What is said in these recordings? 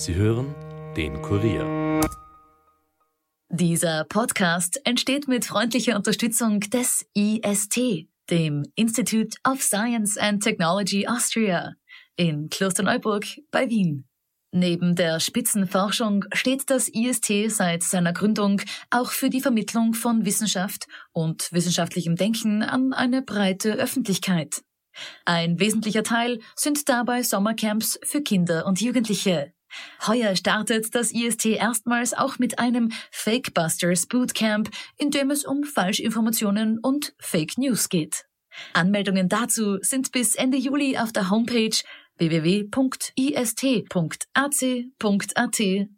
Sie hören den Kurier. Dieser Podcast entsteht mit freundlicher Unterstützung des IST, dem Institute of Science and Technology Austria in Klosterneuburg bei Wien. Neben der Spitzenforschung steht das IST seit seiner Gründung auch für die Vermittlung von Wissenschaft und wissenschaftlichem Denken an eine breite Öffentlichkeit. Ein wesentlicher Teil sind dabei Sommercamps für Kinder und Jugendliche. Heuer startet das IST erstmals auch mit einem Fakebusters Bootcamp, in dem es um Falschinformationen und Fake News geht. Anmeldungen dazu sind bis Ende Juli auf der Homepage www.ist.ac.at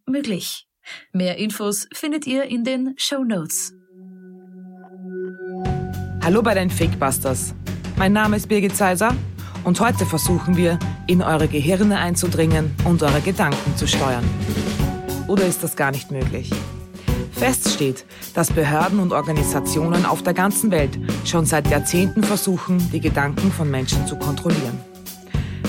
möglich. Mehr Infos findet ihr in den Show Notes. Hallo bei den Fakebusters. Mein Name ist Birgit Zeiser und heute versuchen wir, in eure Gehirne einzudringen und eure Gedanken zu steuern. Oder ist das gar nicht möglich? Fest steht, dass Behörden und Organisationen auf der ganzen Welt schon seit Jahrzehnten versuchen, die Gedanken von Menschen zu kontrollieren.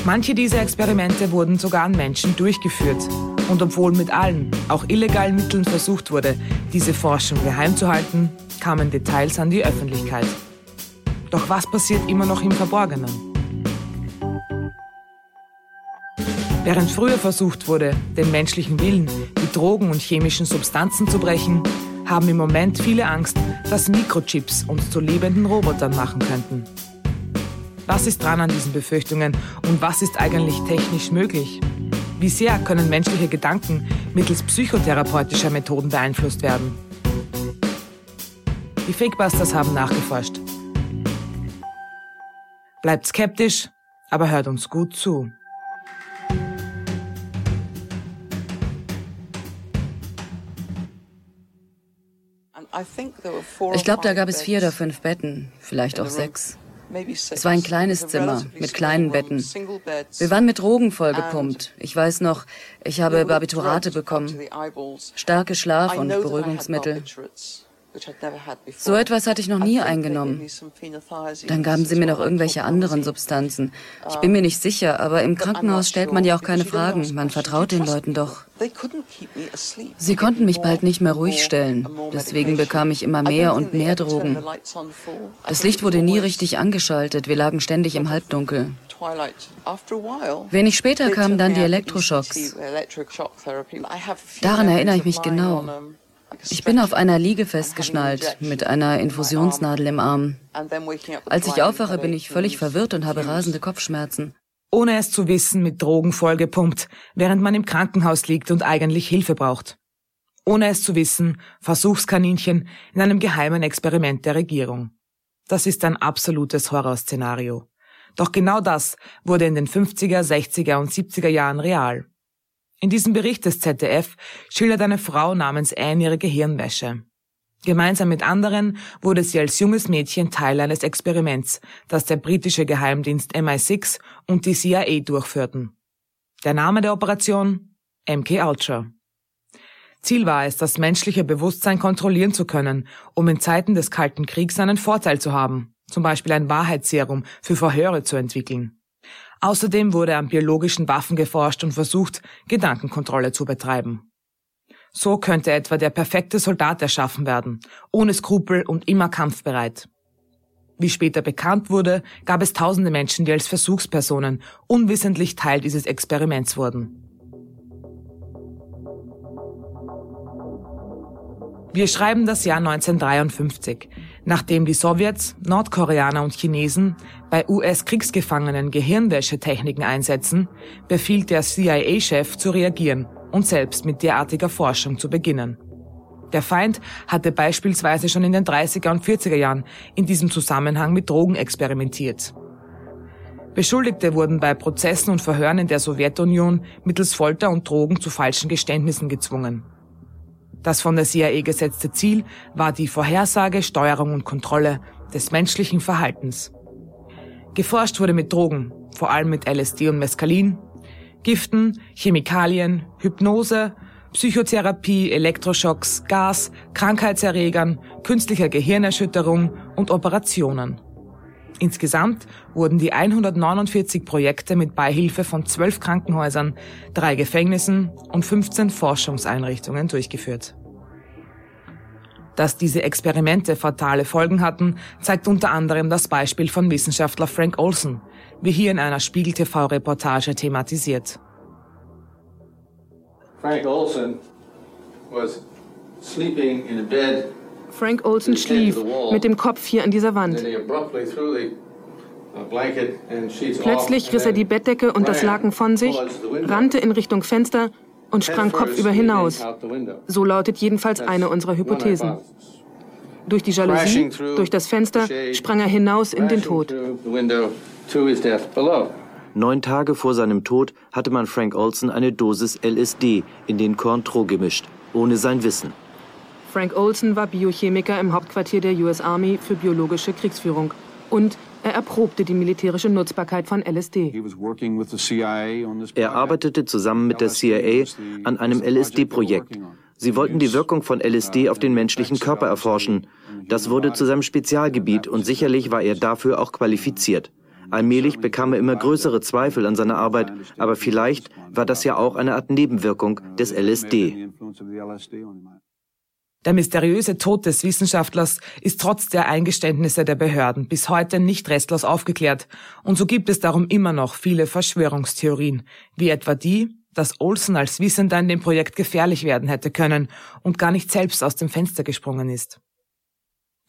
Manche dieser Experimente wurden sogar an Menschen durchgeführt. Und obwohl mit allen, auch illegalen Mitteln versucht wurde, diese Forschung geheim zu halten, kamen Details an die Öffentlichkeit. Doch was passiert immer noch im Verborgenen? Während früher versucht wurde, den menschlichen Willen, die Drogen und chemischen Substanzen zu brechen, haben im Moment viele Angst, dass Mikrochips uns zu lebenden Robotern machen könnten. Was ist dran an diesen Befürchtungen und was ist eigentlich technisch möglich? Wie sehr können menschliche Gedanken mittels psychotherapeutischer Methoden beeinflusst werden? Die Fakebusters haben nachgeforscht. Bleibt skeptisch, aber hört uns gut zu. Ich glaube, da gab es vier oder fünf Betten, vielleicht auch sechs. Es war ein kleines Zimmer mit kleinen Betten. Wir waren mit Drogen vollgepumpt. Ich weiß noch, ich habe Barbiturate bekommen, starke Schlaf- und Beruhigungsmittel. So etwas hatte ich noch nie eingenommen. Dann gaben sie mir noch irgendwelche anderen Substanzen. Ich bin mir nicht sicher, aber im Krankenhaus stellt man ja auch keine Fragen. Man vertraut den Leuten doch. Sie konnten mich bald nicht mehr ruhig stellen. Deswegen bekam ich immer mehr und mehr Drogen. Das Licht wurde nie richtig angeschaltet. Wir lagen ständig im Halbdunkel. Wenig später kamen dann die Elektroschocks. Daran erinnere ich mich genau. Ich bin auf einer Liege festgeschnallt, mit einer Infusionsnadel im Arm. Als ich aufwache, bin ich völlig verwirrt und habe rasende Kopfschmerzen. Ohne es zu wissen, mit Drogen vollgepumpt, während man im Krankenhaus liegt und eigentlich Hilfe braucht. Ohne es zu wissen, Versuchskaninchen in einem geheimen Experiment der Regierung. Das ist ein absolutes Horrorszenario. Doch genau das wurde in den 50er, 60er und 70er Jahren real. In diesem Bericht des ZDF schildert eine Frau namens Anne ihre Gehirnwäsche. Gemeinsam mit anderen wurde sie als junges Mädchen Teil eines Experiments, das der britische Geheimdienst MI6 und die CIA durchführten. Der Name der Operation? MK Ultra. Ziel war es, das menschliche Bewusstsein kontrollieren zu können, um in Zeiten des Kalten Kriegs einen Vorteil zu haben, zum Beispiel ein Wahrheitsserum für Verhöre zu entwickeln. Außerdem wurde an biologischen Waffen geforscht und versucht, Gedankenkontrolle zu betreiben. So könnte etwa der perfekte Soldat erschaffen werden, ohne Skrupel und immer kampfbereit. Wie später bekannt wurde, gab es tausende Menschen, die als Versuchspersonen unwissentlich Teil dieses Experiments wurden. Wir schreiben das Jahr 1953 nachdem die Sowjets, Nordkoreaner und Chinesen bei US-Kriegsgefangenen Gehirnwäschetechniken einsetzen, befiehlt der CIA-Chef zu reagieren und selbst mit derartiger Forschung zu beginnen. Der Feind hatte beispielsweise schon in den 30er und 40er Jahren in diesem Zusammenhang mit Drogen experimentiert. Beschuldigte wurden bei Prozessen und Verhören in der Sowjetunion mittels Folter und Drogen zu falschen Geständnissen gezwungen. Das von der CIA gesetzte Ziel war die Vorhersage, Steuerung und Kontrolle des menschlichen Verhaltens. Geforscht wurde mit Drogen, vor allem mit LSD und Mescalin, Giften, Chemikalien, Hypnose, Psychotherapie, Elektroschocks, Gas, Krankheitserregern, künstlicher Gehirnerschütterung und Operationen. Insgesamt wurden die 149 Projekte mit Beihilfe von zwölf Krankenhäusern, drei Gefängnissen und 15 Forschungseinrichtungen durchgeführt. Dass diese Experimente fatale Folgen hatten, zeigt unter anderem das Beispiel von Wissenschaftler Frank Olson, wie hier in einer Spiegel TV-Reportage thematisiert. Frank Olson was sleeping in a bed Frank Olson schlief mit dem Kopf hier an dieser Wand. Plötzlich riss er die Bettdecke und das Laken von sich, rannte in Richtung Fenster und sprang kopfüber hinaus. So lautet jedenfalls eine unserer Hypothesen. Durch die Jalousie, durch das Fenster sprang er hinaus in den Tod. Neun Tage vor seinem Tod hatte man Frank Olson eine Dosis LSD in den Cointreau gemischt, ohne sein Wissen. Frank Olson war Biochemiker im Hauptquartier der US Army für biologische Kriegsführung und er erprobte die militärische Nutzbarkeit von LSD. Er arbeitete zusammen mit der CIA an einem LSD-Projekt. Sie wollten die Wirkung von LSD auf den menschlichen Körper erforschen. Das wurde zu seinem Spezialgebiet und sicherlich war er dafür auch qualifiziert. Allmählich bekam er immer größere Zweifel an seiner Arbeit, aber vielleicht war das ja auch eine Art Nebenwirkung des LSD. Der mysteriöse Tod des Wissenschaftlers ist trotz der Eingeständnisse der Behörden bis heute nicht restlos aufgeklärt, und so gibt es darum immer noch viele Verschwörungstheorien, wie etwa die, dass Olsen als Wissender in dem Projekt gefährlich werden hätte können und gar nicht selbst aus dem Fenster gesprungen ist.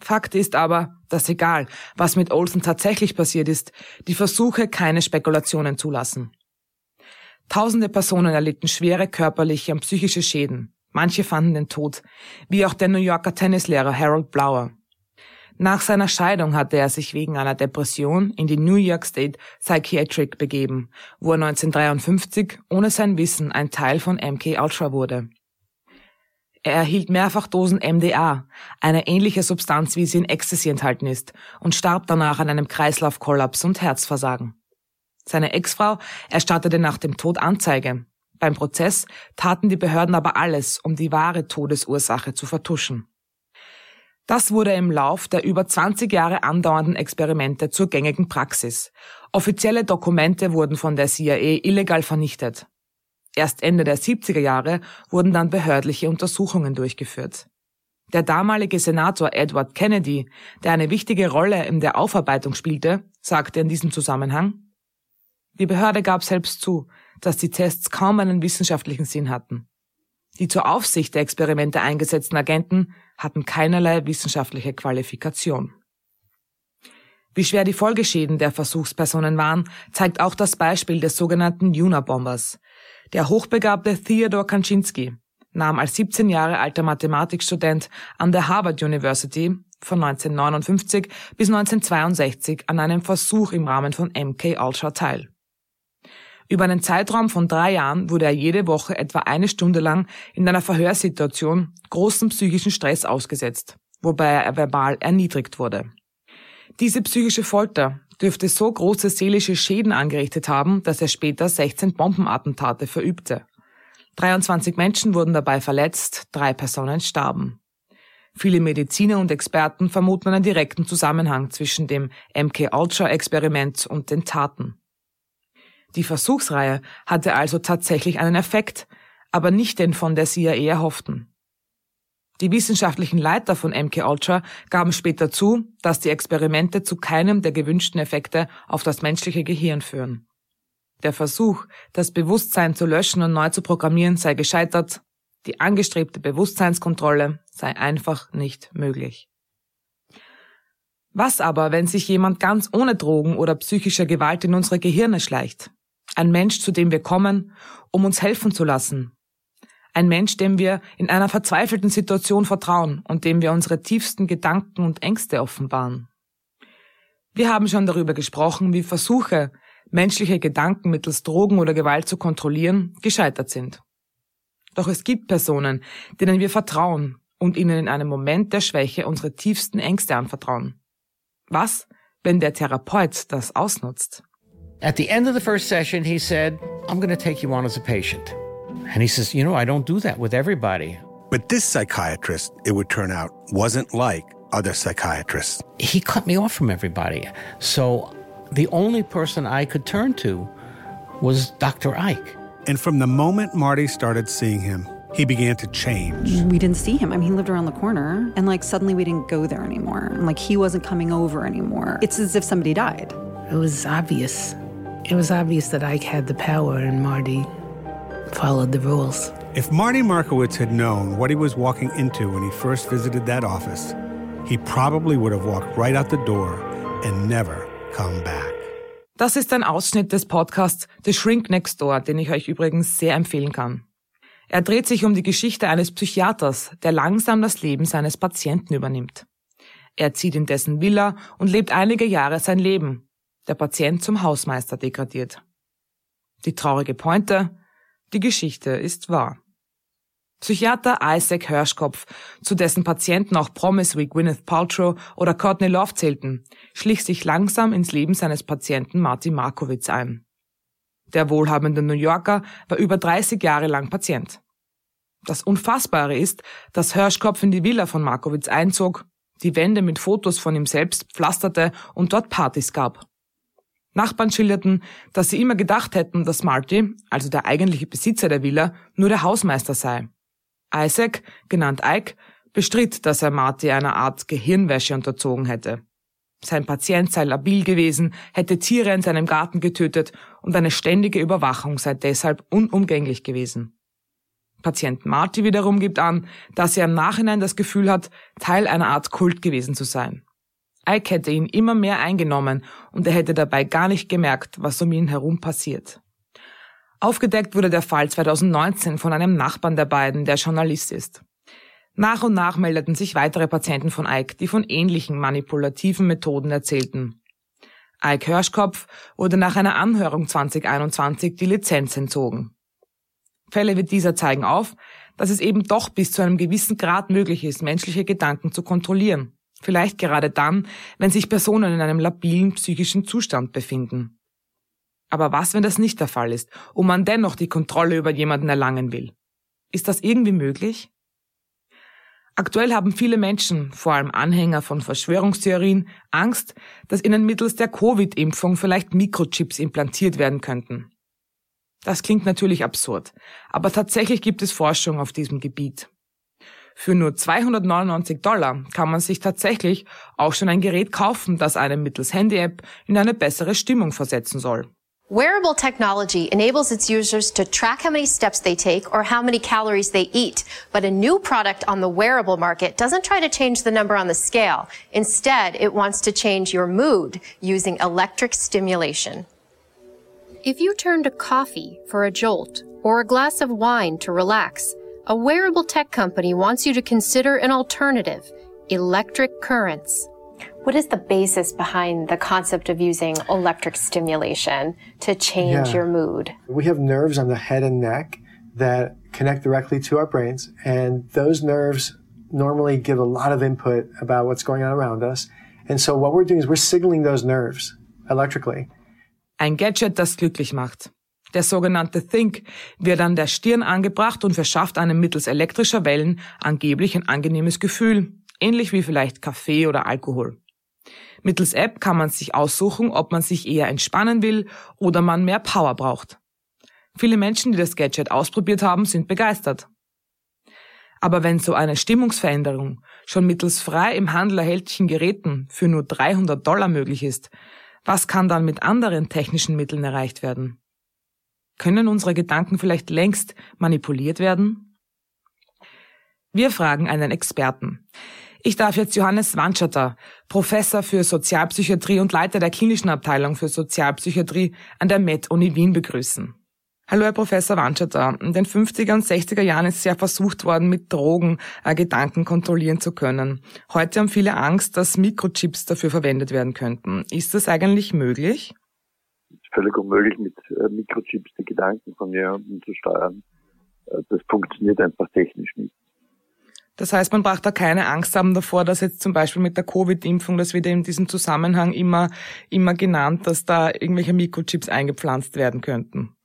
Fakt ist aber, dass egal, was mit Olsen tatsächlich passiert ist, die Versuche keine Spekulationen zulassen. Tausende Personen erlitten schwere körperliche und psychische Schäden. Manche fanden den Tod, wie auch der New Yorker Tennislehrer Harold Blower. Nach seiner Scheidung hatte er sich wegen einer Depression in die New York State Psychiatric begeben, wo er 1953 ohne sein Wissen ein Teil von MK Ultra wurde. Er erhielt mehrfach Dosen MDA, eine ähnliche Substanz, wie sie in Ecstasy enthalten ist, und starb danach an einem Kreislaufkollaps und Herzversagen. Seine Ex-Frau erstattete nach dem Tod Anzeige, beim Prozess taten die Behörden aber alles, um die wahre Todesursache zu vertuschen. Das wurde im Lauf der über 20 Jahre andauernden Experimente zur gängigen Praxis. Offizielle Dokumente wurden von der CIA illegal vernichtet. Erst Ende der 70er Jahre wurden dann behördliche Untersuchungen durchgeführt. Der damalige Senator Edward Kennedy, der eine wichtige Rolle in der Aufarbeitung spielte, sagte in diesem Zusammenhang, die Behörde gab selbst zu, dass die Tests kaum einen wissenschaftlichen Sinn hatten. Die zur Aufsicht der Experimente eingesetzten Agenten hatten keinerlei wissenschaftliche Qualifikation. Wie schwer die Folgeschäden der Versuchspersonen waren, zeigt auch das Beispiel des sogenannten Juna-Bombers. Der hochbegabte Theodor Kaczynski nahm als 17 Jahre alter Mathematikstudent an der Harvard University von 1959 bis 1962 an einem Versuch im Rahmen von MK Ultra teil. Über einen Zeitraum von drei Jahren wurde er jede Woche etwa eine Stunde lang in einer Verhörsituation großen psychischen Stress ausgesetzt, wobei er verbal erniedrigt wurde. Diese psychische Folter dürfte so große seelische Schäden angerichtet haben, dass er später 16 Bombenattentate verübte. 23 Menschen wurden dabei verletzt, drei Personen starben. Viele Mediziner und Experten vermuten einen direkten Zusammenhang zwischen dem MK-Ultra-Experiment und den Taten. Die Versuchsreihe hatte also tatsächlich einen Effekt, aber nicht den von der CIA erhofften. Die wissenschaftlichen Leiter von MK Ultra gaben später zu, dass die Experimente zu keinem der gewünschten Effekte auf das menschliche Gehirn führen. Der Versuch, das Bewusstsein zu löschen und neu zu programmieren, sei gescheitert, die angestrebte Bewusstseinskontrolle sei einfach nicht möglich. Was aber, wenn sich jemand ganz ohne Drogen oder psychischer Gewalt in unsere Gehirne schleicht? Ein Mensch, zu dem wir kommen, um uns helfen zu lassen. Ein Mensch, dem wir in einer verzweifelten Situation vertrauen und dem wir unsere tiefsten Gedanken und Ängste offenbaren. Wir haben schon darüber gesprochen, wie Versuche, menschliche Gedanken mittels Drogen oder Gewalt zu kontrollieren, gescheitert sind. Doch es gibt Personen, denen wir vertrauen und ihnen in einem Moment der Schwäche unsere tiefsten Ängste anvertrauen. Was, wenn der Therapeut das ausnutzt? At the end of the first session, he said, I'm going to take you on as a patient. And he says, You know, I don't do that with everybody. But this psychiatrist, it would turn out, wasn't like other psychiatrists. He cut me off from everybody. So the only person I could turn to was Dr. Ike. And from the moment Marty started seeing him, he began to change. We didn't see him. I mean, he lived around the corner, and like suddenly we didn't go there anymore. And like he wasn't coming over anymore. It's as if somebody died. It was obvious. It was obvious that Ike had the power and Marty followed the rules. If Marty Markowitz had known what he was walking into when he first visited that office, he probably would have walked right out the door and never come back. Das ist ein Ausschnitt des Podcasts The Shrink Next Door, den ich euch übrigens sehr empfehlen kann. Er dreht sich um die Geschichte eines Psychiaters, der langsam das Leben seines Patienten übernimmt. Er zieht in dessen Villa und lebt einige Jahre sein Leben. Der Patient zum Hausmeister degradiert. Die traurige Pointe, die Geschichte ist wahr. Psychiater Isaac Hirschkopf, zu dessen Patienten auch Promise wie Gwyneth Paltrow oder Courtney Love zählten, schlich sich langsam ins Leben seines Patienten Marty Markowitz ein. Der wohlhabende New Yorker war über 30 Jahre lang Patient. Das Unfassbare ist, dass Hirschkopf in die Villa von Markowitz einzog, die Wände mit Fotos von ihm selbst pflasterte und dort Partys gab. Nachbarn schilderten, dass sie immer gedacht hätten, dass Marty, also der eigentliche Besitzer der Villa, nur der Hausmeister sei. Isaac, genannt Ike, bestritt, dass er Marty einer Art Gehirnwäsche unterzogen hätte. Sein Patient sei labil gewesen, hätte Tiere in seinem Garten getötet und eine ständige Überwachung sei deshalb unumgänglich gewesen. Patient Marty wiederum gibt an, dass er im Nachhinein das Gefühl hat, Teil einer Art Kult gewesen zu sein. Ike hätte ihn immer mehr eingenommen und er hätte dabei gar nicht gemerkt, was um ihn herum passiert. Aufgedeckt wurde der Fall 2019 von einem Nachbarn der beiden, der Journalist ist. Nach und nach meldeten sich weitere Patienten von Ike, die von ähnlichen manipulativen Methoden erzählten. Ike Hirschkopf wurde nach einer Anhörung 2021 die Lizenz entzogen. Fälle wie dieser zeigen auf, dass es eben doch bis zu einem gewissen Grad möglich ist, menschliche Gedanken zu kontrollieren. Vielleicht gerade dann, wenn sich Personen in einem labilen psychischen Zustand befinden. Aber was, wenn das nicht der Fall ist und man dennoch die Kontrolle über jemanden erlangen will? Ist das irgendwie möglich? Aktuell haben viele Menschen, vor allem Anhänger von Verschwörungstheorien, Angst, dass ihnen mittels der Covid-Impfung vielleicht Mikrochips implantiert werden könnten. Das klingt natürlich absurd, aber tatsächlich gibt es Forschung auf diesem Gebiet. Für nur 299 Dollar kann man sich tatsächlich auch schon ein Gerät kaufen, das einem mittels Handy-App in eine bessere Stimmung versetzen soll. Wearable technology enables its users to track how many steps they take or how many calories they eat. But a new product on the wearable market doesn't try to change the number on the scale. Instead, it wants to change your mood using electric stimulation. If you turn to coffee for a jolt or a glass of wine to relax, a wearable tech company wants you to consider an alternative, electric currents. What is the basis behind the concept of using electric stimulation to change yeah. your mood? We have nerves on the head and neck that connect directly to our brains, and those nerves normally give a lot of input about what's going on around us. And so what we're doing is we're signaling those nerves electrically. Ein Gadget, das glücklich macht. Der sogenannte Think wird an der Stirn angebracht und verschafft einem mittels elektrischer Wellen angeblich ein angenehmes Gefühl, ähnlich wie vielleicht Kaffee oder Alkohol. Mittels App kann man sich aussuchen, ob man sich eher entspannen will oder man mehr Power braucht. Viele Menschen, die das Gadget ausprobiert haben, sind begeistert. Aber wenn so eine Stimmungsveränderung schon mittels frei im Handel erhältlichen Geräten für nur 300 Dollar möglich ist, was kann dann mit anderen technischen Mitteln erreicht werden? Können unsere Gedanken vielleicht längst manipuliert werden? Wir fragen einen Experten. Ich darf jetzt Johannes Wandschatter, Professor für Sozialpsychiatrie und Leiter der klinischen Abteilung für Sozialpsychiatrie an der Med-Uni Wien begrüßen. Hallo, Herr Professor Wandschatter. In den 50er und 60er Jahren ist ja versucht worden, mit Drogen äh, Gedanken kontrollieren zu können. Heute haben viele Angst, dass Mikrochips dafür verwendet werden könnten. Ist das eigentlich möglich? Völlig unmöglich, mit äh, Mikrochips die Gedanken von jemandem zu steuern. Äh, das funktioniert einfach technisch nicht. Das heißt, man braucht da keine Angst haben davor, dass jetzt zum Beispiel mit der Covid-Impfung, das wird in diesem Zusammenhang immer, immer genannt, dass da irgendwelche Mikrochips eingepflanzt werden könnten.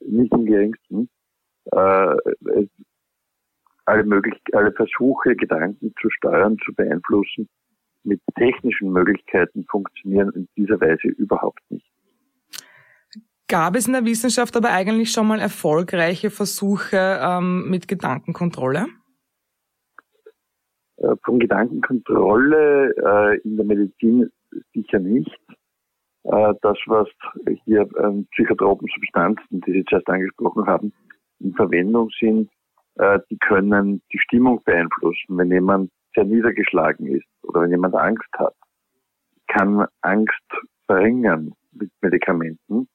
Nicht im geringsten. Äh, es, alle, möglich, alle Versuche, Gedanken zu steuern, zu beeinflussen, mit technischen Möglichkeiten funktionieren in dieser Weise überhaupt nicht. Gab es in der Wissenschaft aber eigentlich schon mal erfolgreiche Versuche ähm, mit Gedankenkontrolle? Äh, von Gedankenkontrolle äh, in der Medizin sicher nicht. Äh, das, was hier ähm, psychotropen Substanzen, die Sie zuerst angesprochen haben, in Verwendung sind, äh, die können die Stimmung beeinflussen. Wenn jemand sehr niedergeschlagen ist oder wenn jemand Angst hat, kann Angst verringern mit Medikamenten.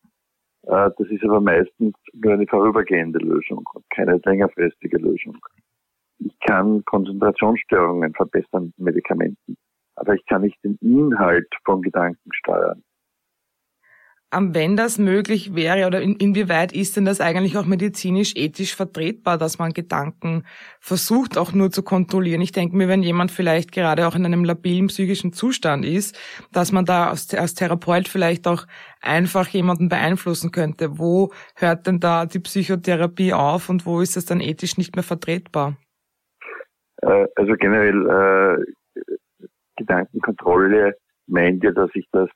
Äh, das ist aber meistens nur eine vorübergehende Lösung und keine längerfristige Lösung. Ich kann Konzentrationsstörungen verbessern mit Medikamenten, aber ich kann nicht den Inhalt von Gedanken steuern wenn das möglich wäre oder in, inwieweit ist denn das eigentlich auch medizinisch ethisch vertretbar, dass man Gedanken versucht auch nur zu kontrollieren? Ich denke mir, wenn jemand vielleicht gerade auch in einem labilen psychischen Zustand ist, dass man da als, als Therapeut vielleicht auch einfach jemanden beeinflussen könnte. Wo hört denn da die Psychotherapie auf und wo ist es dann ethisch nicht mehr vertretbar? Äh, also generell äh, Gedankenkontrolle meint ja, dass ich das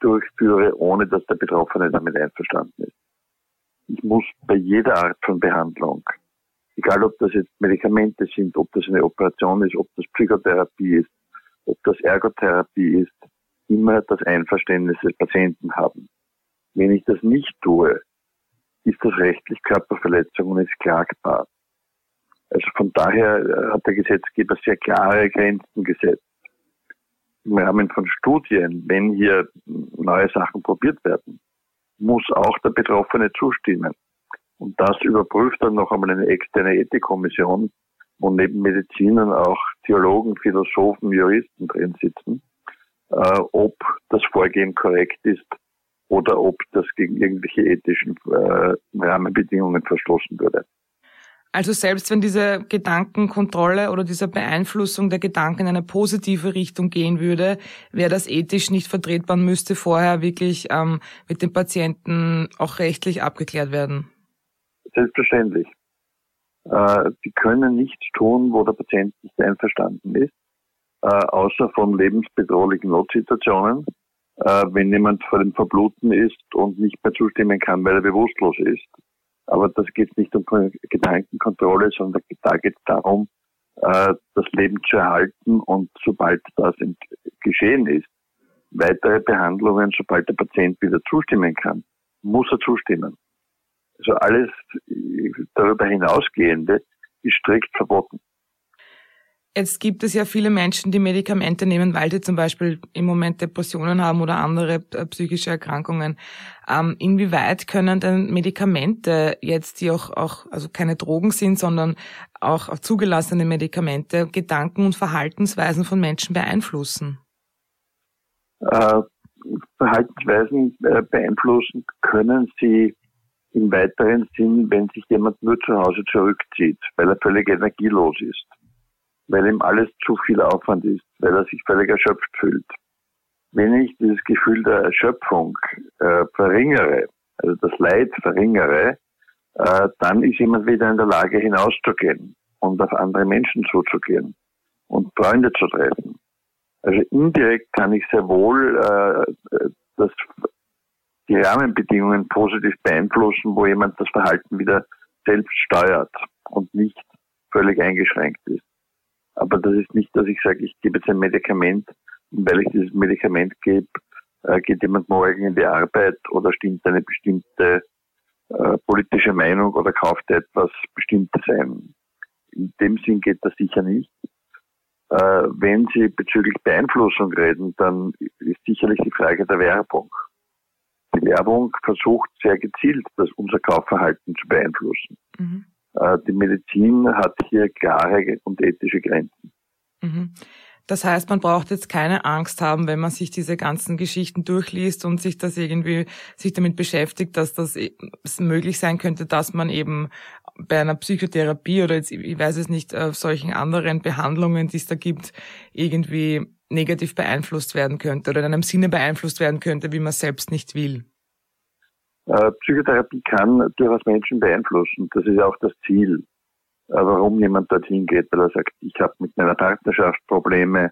durchführe, ohne dass der Betroffene damit einverstanden ist. Ich muss bei jeder Art von Behandlung, egal ob das jetzt Medikamente sind, ob das eine Operation ist, ob das Psychotherapie ist, ob das Ergotherapie ist, immer das Einverständnis des Patienten haben. Wenn ich das nicht tue, ist das rechtlich Körperverletzung und ist klagbar. Also von daher hat der Gesetzgeber sehr klare Grenzen gesetzt im Rahmen von Studien, wenn hier neue Sachen probiert werden, muss auch der Betroffene zustimmen. Und das überprüft dann noch einmal eine externe Ethikkommission, wo neben Medizinern auch Theologen, Philosophen, Juristen drin sitzen, äh, ob das Vorgehen korrekt ist oder ob das gegen irgendwelche ethischen äh, Rahmenbedingungen verstoßen würde. Also selbst wenn diese Gedankenkontrolle oder diese Beeinflussung der Gedanken in eine positive Richtung gehen würde, wäre das ethisch nicht vertretbar und müsste vorher wirklich ähm, mit dem Patienten auch rechtlich abgeklärt werden. Selbstverständlich. Äh, sie können nichts tun, wo der Patient nicht einverstanden ist, äh, außer von lebensbedrohlichen Notsituationen. Äh, wenn jemand vor dem Verbluten ist und nicht mehr zustimmen kann, weil er bewusstlos ist, aber das geht nicht um Gedankenkontrolle, sondern da geht es darum, äh, das Leben zu erhalten und sobald das geschehen ist, weitere Behandlungen, sobald der Patient wieder zustimmen kann, muss er zustimmen. Also alles darüber hinausgehende ist strikt verboten. Jetzt gibt es ja viele Menschen, die Medikamente nehmen, weil sie zum Beispiel im Moment Depressionen haben oder andere äh, psychische Erkrankungen. Ähm, inwieweit können denn Medikamente jetzt, die auch, auch also keine Drogen sind, sondern auch zugelassene Medikamente, Gedanken und Verhaltensweisen von Menschen beeinflussen? Äh, Verhaltensweisen äh, beeinflussen können sie im weiteren Sinn, wenn sich jemand nur zu Hause zurückzieht, weil er völlig energielos ist weil ihm alles zu viel Aufwand ist, weil er sich völlig erschöpft fühlt. Wenn ich dieses Gefühl der Erschöpfung äh, verringere, also das Leid verringere, äh, dann ist jemand wieder in der Lage hinauszugehen und auf andere Menschen zuzugehen und Freunde zu treffen. Also indirekt kann ich sehr wohl äh, das, die Rahmenbedingungen positiv beeinflussen, wo jemand das Verhalten wieder selbst steuert und nicht völlig eingeschränkt ist. Aber das ist nicht, dass ich sage, ich gebe jetzt ein Medikament und weil ich dieses Medikament gebe, äh, geht jemand morgen in die Arbeit oder stimmt eine bestimmte äh, politische Meinung oder kauft etwas Bestimmtes ein. In dem Sinn geht das sicher nicht. Äh, wenn Sie bezüglich Beeinflussung reden, dann ist sicherlich die Frage der Werbung. Die Werbung versucht sehr gezielt, das unser Kaufverhalten zu beeinflussen. Mhm. Äh, die Medizin hat hier klare und ethische Grenzen. Mhm. Das heißt, man braucht jetzt keine Angst haben, wenn man sich diese ganzen Geschichten durchliest und sich das irgendwie, sich damit beschäftigt, dass das e, möglich sein könnte, dass man eben bei einer Psychotherapie oder jetzt, ich weiß es nicht, auf solchen anderen Behandlungen, die es da gibt, irgendwie negativ beeinflusst werden könnte oder in einem Sinne beeinflusst werden könnte, wie man selbst nicht will. Äh, Psychotherapie kann durchaus Menschen beeinflussen. Das ist auch das Ziel. warum jemand dorthin geht, weil er sagt, ich habe mit meiner Partnerschaft Probleme,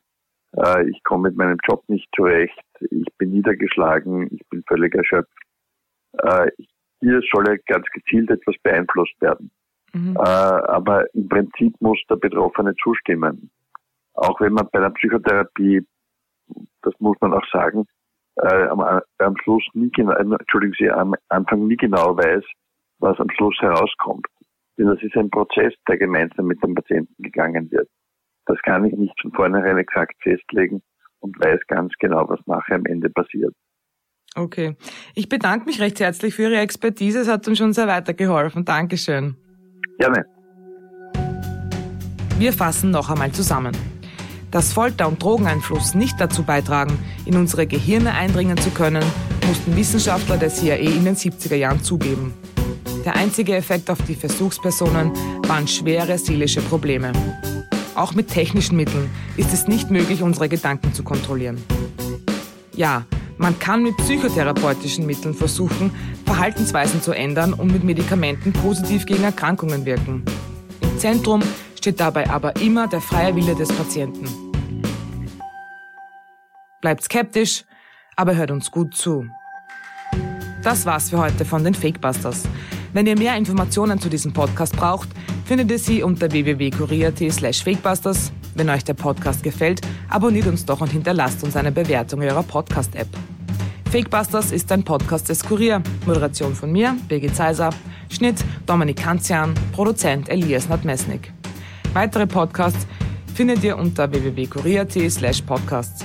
äh, ich komme mit meinem Job nicht zurecht, ich bin niedergeschlagen, ich bin völlig erschöpft. Äh, hier soll ja ganz gezielt etwas beeinflusst werden. Mhm. Äh, aber im Prinzip muss der Betroffene zustimmen. Auch wenn man bei der Psychotherapie, das muss man auch sagen, äh, am, am Schluss nie genau, entschuldigen Sie, am Anfang nie genau weiß, was am Schluss herauskommt. Denn das ist ein Prozess, der gemeinsam mit dem Patienten gegangen wird. Das kann ich nicht von vornherein exakt festlegen und weiß ganz genau, was nachher am Ende passiert. Okay. Ich bedanke mich recht herzlich für Ihre Expertise. Es hat uns schon sehr weitergeholfen. Dankeschön. Gerne. Wir fassen noch einmal zusammen. Dass Folter und Drogeneinfluss nicht dazu beitragen, in unsere Gehirne eindringen zu können, mussten Wissenschaftler der CIA in den 70er Jahren zugeben. Der einzige Effekt auf die Versuchspersonen waren schwere seelische Probleme. Auch mit technischen Mitteln ist es nicht möglich, unsere Gedanken zu kontrollieren. Ja, man kann mit psychotherapeutischen Mitteln versuchen, Verhaltensweisen zu ändern und mit Medikamenten positiv gegen Erkrankungen wirken. Im Zentrum steht dabei aber immer der freie Wille des Patienten. Bleibt skeptisch, aber hört uns gut zu. Das war's für heute von den Fakebusters. Wenn ihr mehr Informationen zu diesem Podcast braucht, findet ihr sie unter www.kurier.at slash fakebusters. Wenn euch der Podcast gefällt, abonniert uns doch und hinterlasst uns eine Bewertung eurer Podcast-App. Fakebusters ist ein Podcast des Kurier. Moderation von mir, Birgit Zeiser. Schnitt Dominik Kanzian. Produzent Elias Nadmesnik. Weitere Podcasts findet ihr unter www.kurier.at slash podcasts.